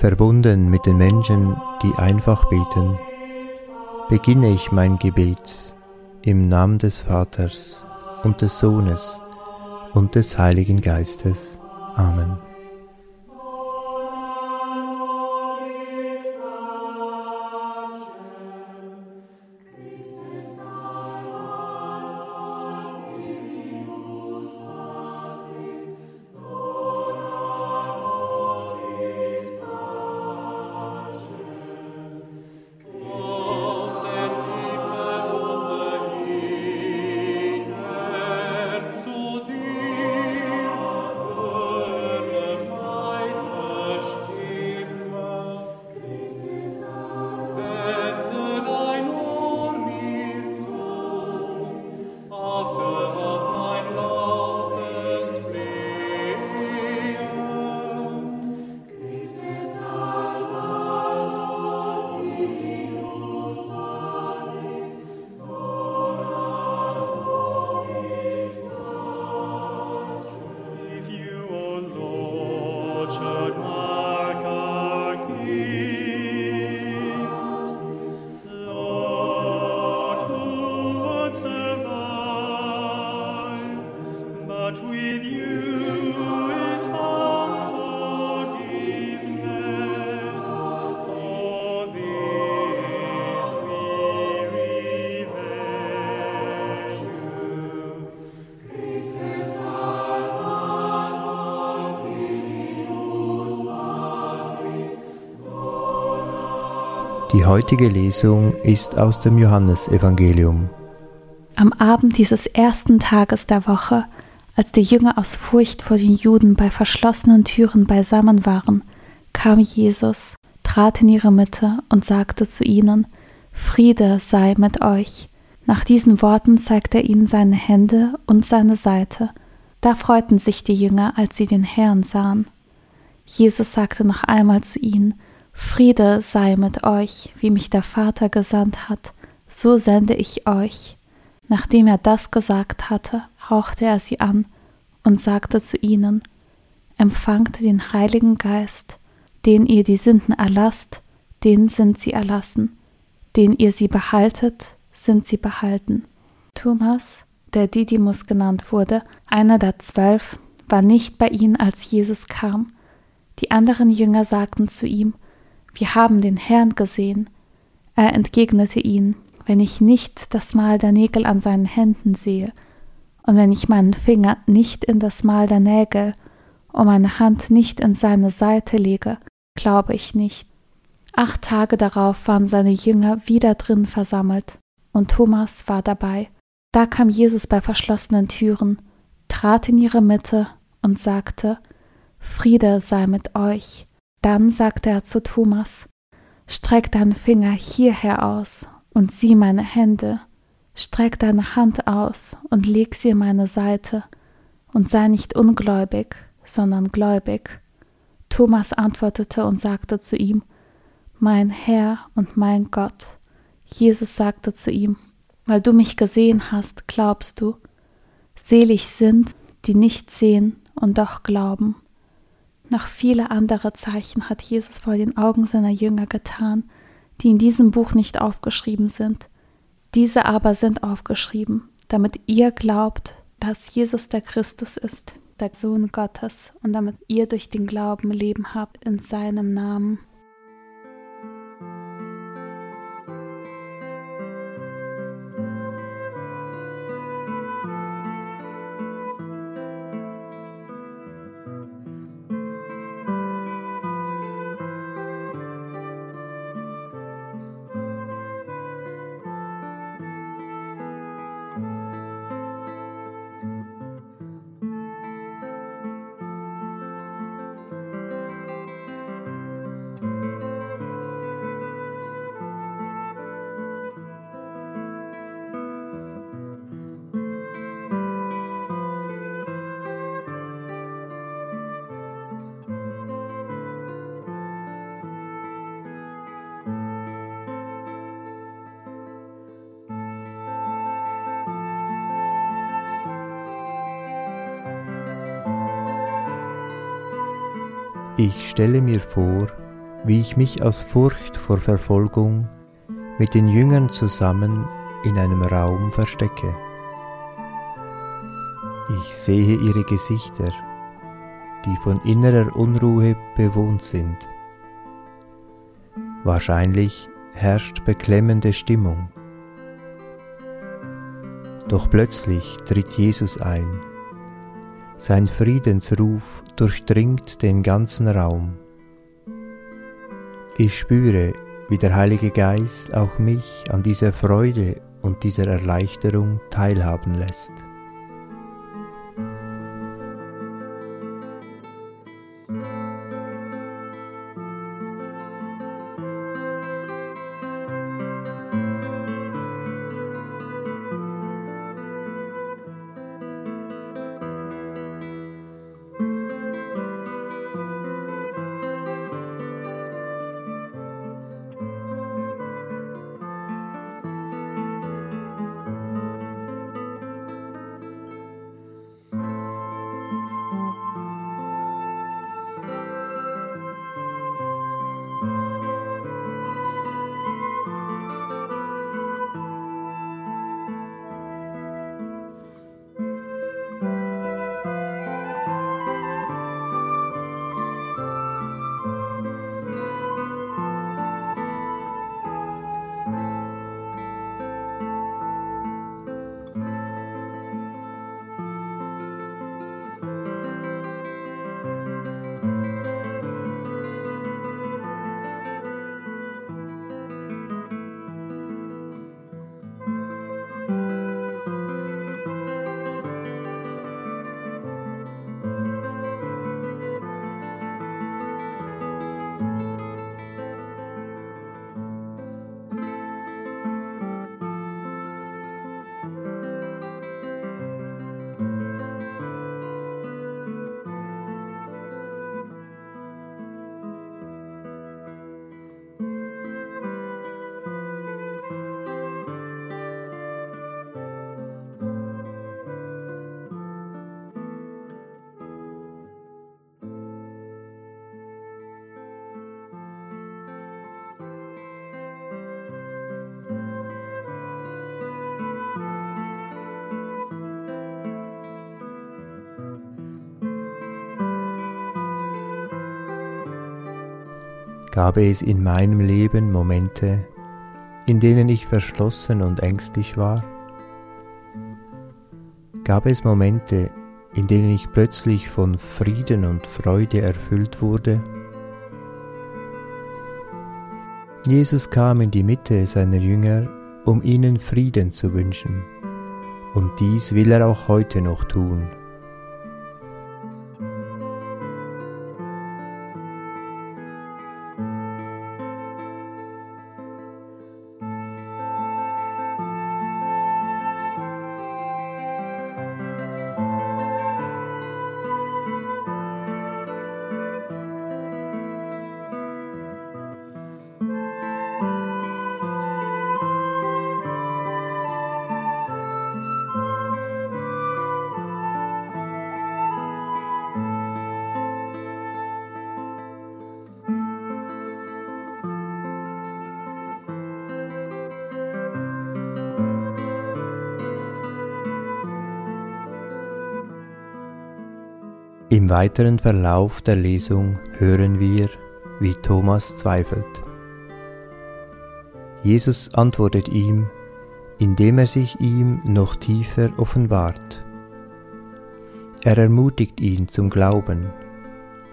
verbunden mit den Menschen, die einfach beten, beginne ich mein Gebet im Namen des Vaters und des Sohnes und des Heiligen Geistes. Amen. Die heutige Lesung ist aus dem Johannesevangelium. Am Abend dieses ersten Tages der Woche, als die Jünger aus Furcht vor den Juden bei verschlossenen Türen beisammen waren, kam Jesus, trat in ihre Mitte und sagte zu ihnen, Friede sei mit euch. Nach diesen Worten zeigte er ihnen seine Hände und seine Seite. Da freuten sich die Jünger, als sie den Herrn sahen. Jesus sagte noch einmal zu ihnen, Friede sei mit euch, wie mich der Vater gesandt hat, so sende ich euch. Nachdem er das gesagt hatte, hauchte er sie an und sagte zu ihnen, Empfangt den Heiligen Geist, den ihr die Sünden erlasst, denen sind sie erlassen, den ihr sie behaltet, sind sie behalten. Thomas, der Didymus genannt wurde, einer der zwölf, war nicht bei ihnen, als Jesus kam. Die anderen Jünger sagten zu ihm, wir haben den Herrn gesehen. Er entgegnete ihnen, wenn ich nicht das Mal der Nägel an seinen Händen sehe, und wenn ich meinen Finger nicht in das Mal der Nägel und meine Hand nicht in seine Seite lege, glaube ich nicht. Acht Tage darauf waren seine Jünger wieder drin versammelt, und Thomas war dabei. Da kam Jesus bei verschlossenen Türen, trat in ihre Mitte und sagte, Friede sei mit euch. Dann sagte er zu Thomas, Streck deinen Finger hierher aus und sieh meine Hände, streck deine Hand aus und leg sie in meine Seite, und sei nicht ungläubig, sondern gläubig. Thomas antwortete und sagte zu ihm, Mein Herr und mein Gott. Jesus sagte zu ihm, Weil du mich gesehen hast, glaubst du. Selig sind, die nicht sehen und doch glauben. Noch viele andere Zeichen hat Jesus vor den Augen seiner Jünger getan, die in diesem Buch nicht aufgeschrieben sind. Diese aber sind aufgeschrieben, damit ihr glaubt, dass Jesus der Christus ist, der Sohn Gottes, und damit ihr durch den Glauben Leben habt in seinem Namen. Ich stelle mir vor, wie ich mich aus Furcht vor Verfolgung mit den Jüngern zusammen in einem Raum verstecke. Ich sehe ihre Gesichter, die von innerer Unruhe bewohnt sind. Wahrscheinlich herrscht beklemmende Stimmung. Doch plötzlich tritt Jesus ein. Sein Friedensruf durchdringt den ganzen Raum. Ich spüre, wie der Heilige Geist auch mich an dieser Freude und dieser Erleichterung teilhaben lässt. Gab es in meinem Leben Momente, in denen ich verschlossen und ängstlich war? Gab es Momente, in denen ich plötzlich von Frieden und Freude erfüllt wurde? Jesus kam in die Mitte seiner Jünger, um ihnen Frieden zu wünschen, und dies will er auch heute noch tun. Weiteren Verlauf der Lesung hören wir, wie Thomas zweifelt. Jesus antwortet ihm, indem er sich ihm noch tiefer offenbart. Er ermutigt ihn zum Glauben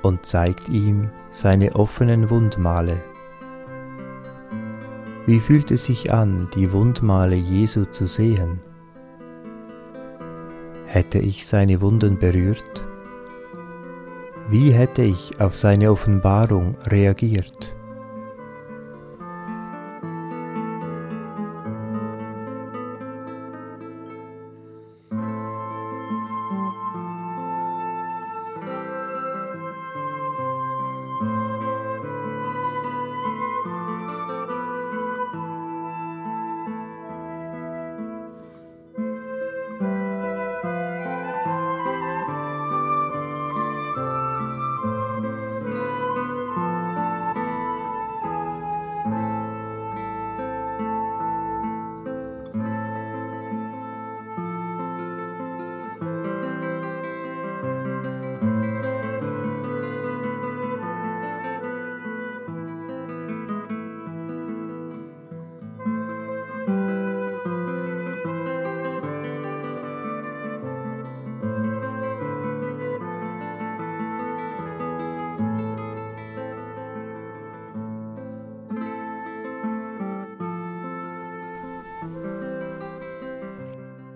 und zeigt ihm seine offenen Wundmale. Wie fühlt es sich an, die Wundmale Jesu zu sehen? Hätte ich seine Wunden berührt? Wie hätte ich auf seine Offenbarung reagiert?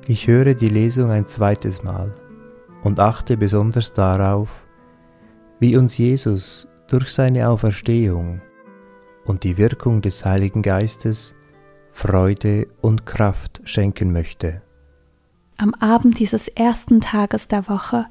Ich höre die Lesung ein zweites Mal und achte besonders darauf, wie uns Jesus durch seine Auferstehung und die Wirkung des Heiligen Geistes Freude und Kraft schenken möchte. Am Abend dieses ersten Tages der Woche,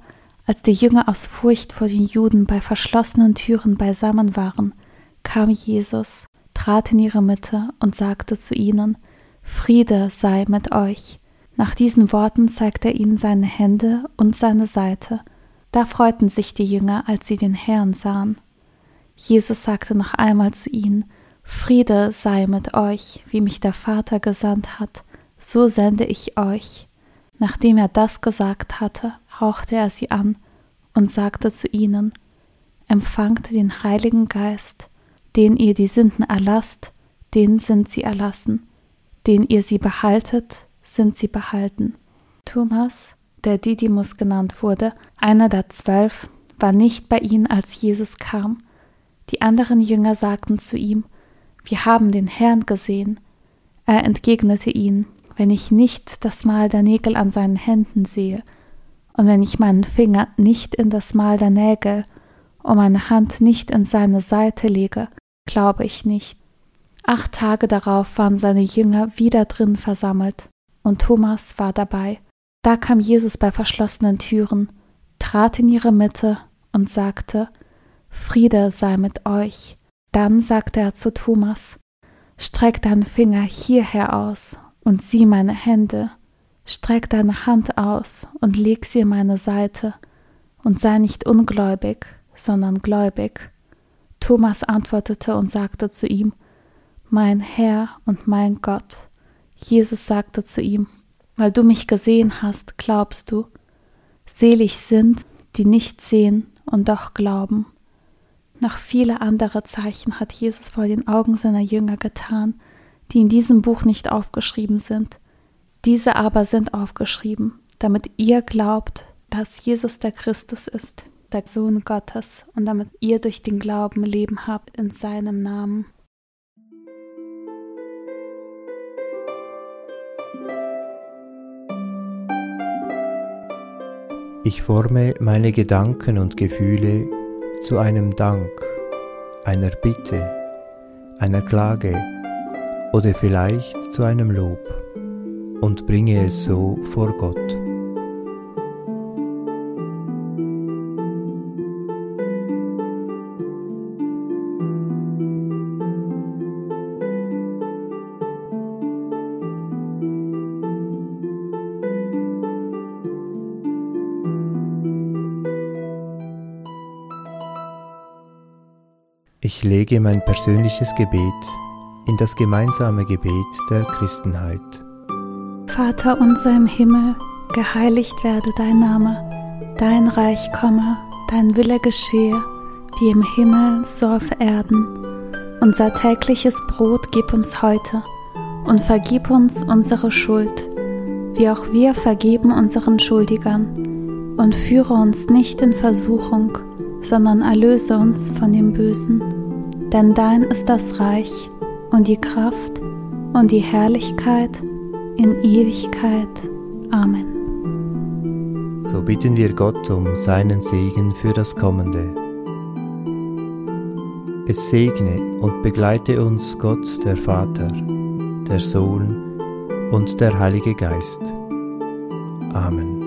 als die Jünger aus Furcht vor den Juden bei verschlossenen Türen beisammen waren, kam Jesus, trat in ihre Mitte und sagte zu ihnen, Friede sei mit euch. Nach diesen Worten zeigte er ihnen seine Hände und seine Seite. Da freuten sich die Jünger, als sie den Herrn sahen. Jesus sagte noch einmal zu ihnen, Friede sei mit euch, wie mich der Vater gesandt hat, so sende ich euch. Nachdem er das gesagt hatte, hauchte er sie an und sagte zu ihnen, Empfangt den Heiligen Geist, den ihr die Sünden erlasst, denen sind sie erlassen, den ihr sie behaltet, sind sie behalten. Thomas, der Didymus genannt wurde, einer der zwölf, war nicht bei ihnen, als Jesus kam. Die anderen Jünger sagten zu ihm, wir haben den Herrn gesehen. Er entgegnete ihnen, wenn ich nicht das Mal der Nägel an seinen Händen sehe, und wenn ich meinen Finger nicht in das Mal der Nägel und meine Hand nicht in seine Seite lege, glaube ich nicht. Acht Tage darauf waren seine Jünger wieder drin versammelt, und Thomas war dabei. Da kam Jesus bei verschlossenen Türen, trat in ihre Mitte und sagte, Friede sei mit euch. Dann sagte er zu Thomas, Streck deinen Finger hierher aus und sieh meine Hände, streck deine Hand aus und leg sie in meine Seite, und sei nicht ungläubig, sondern gläubig. Thomas antwortete und sagte zu ihm, Mein Herr und mein Gott. Jesus sagte zu ihm, Weil du mich gesehen hast, glaubst du. Selig sind, die nicht sehen und doch glauben. Noch viele andere Zeichen hat Jesus vor den Augen seiner Jünger getan, die in diesem Buch nicht aufgeschrieben sind. Diese aber sind aufgeschrieben, damit ihr glaubt, dass Jesus der Christus ist, der Sohn Gottes, und damit ihr durch den Glauben Leben habt in seinem Namen. Ich forme meine Gedanken und Gefühle zu einem Dank, einer Bitte, einer Klage oder vielleicht zu einem Lob und bringe es so vor Gott. Ich lege mein persönliches Gebet in das gemeinsame Gebet der Christenheit. Vater unser im Himmel, geheiligt werde dein Name, dein Reich komme, dein Wille geschehe, wie im Himmel so auf Erden. Unser tägliches Brot gib uns heute und vergib uns unsere Schuld, wie auch wir vergeben unseren Schuldigern, und führe uns nicht in Versuchung, sondern erlöse uns von dem Bösen. Denn dein ist das Reich und die Kraft und die Herrlichkeit in Ewigkeit. Amen. So bitten wir Gott um seinen Segen für das Kommende. Es segne und begleite uns Gott der Vater, der Sohn und der Heilige Geist. Amen.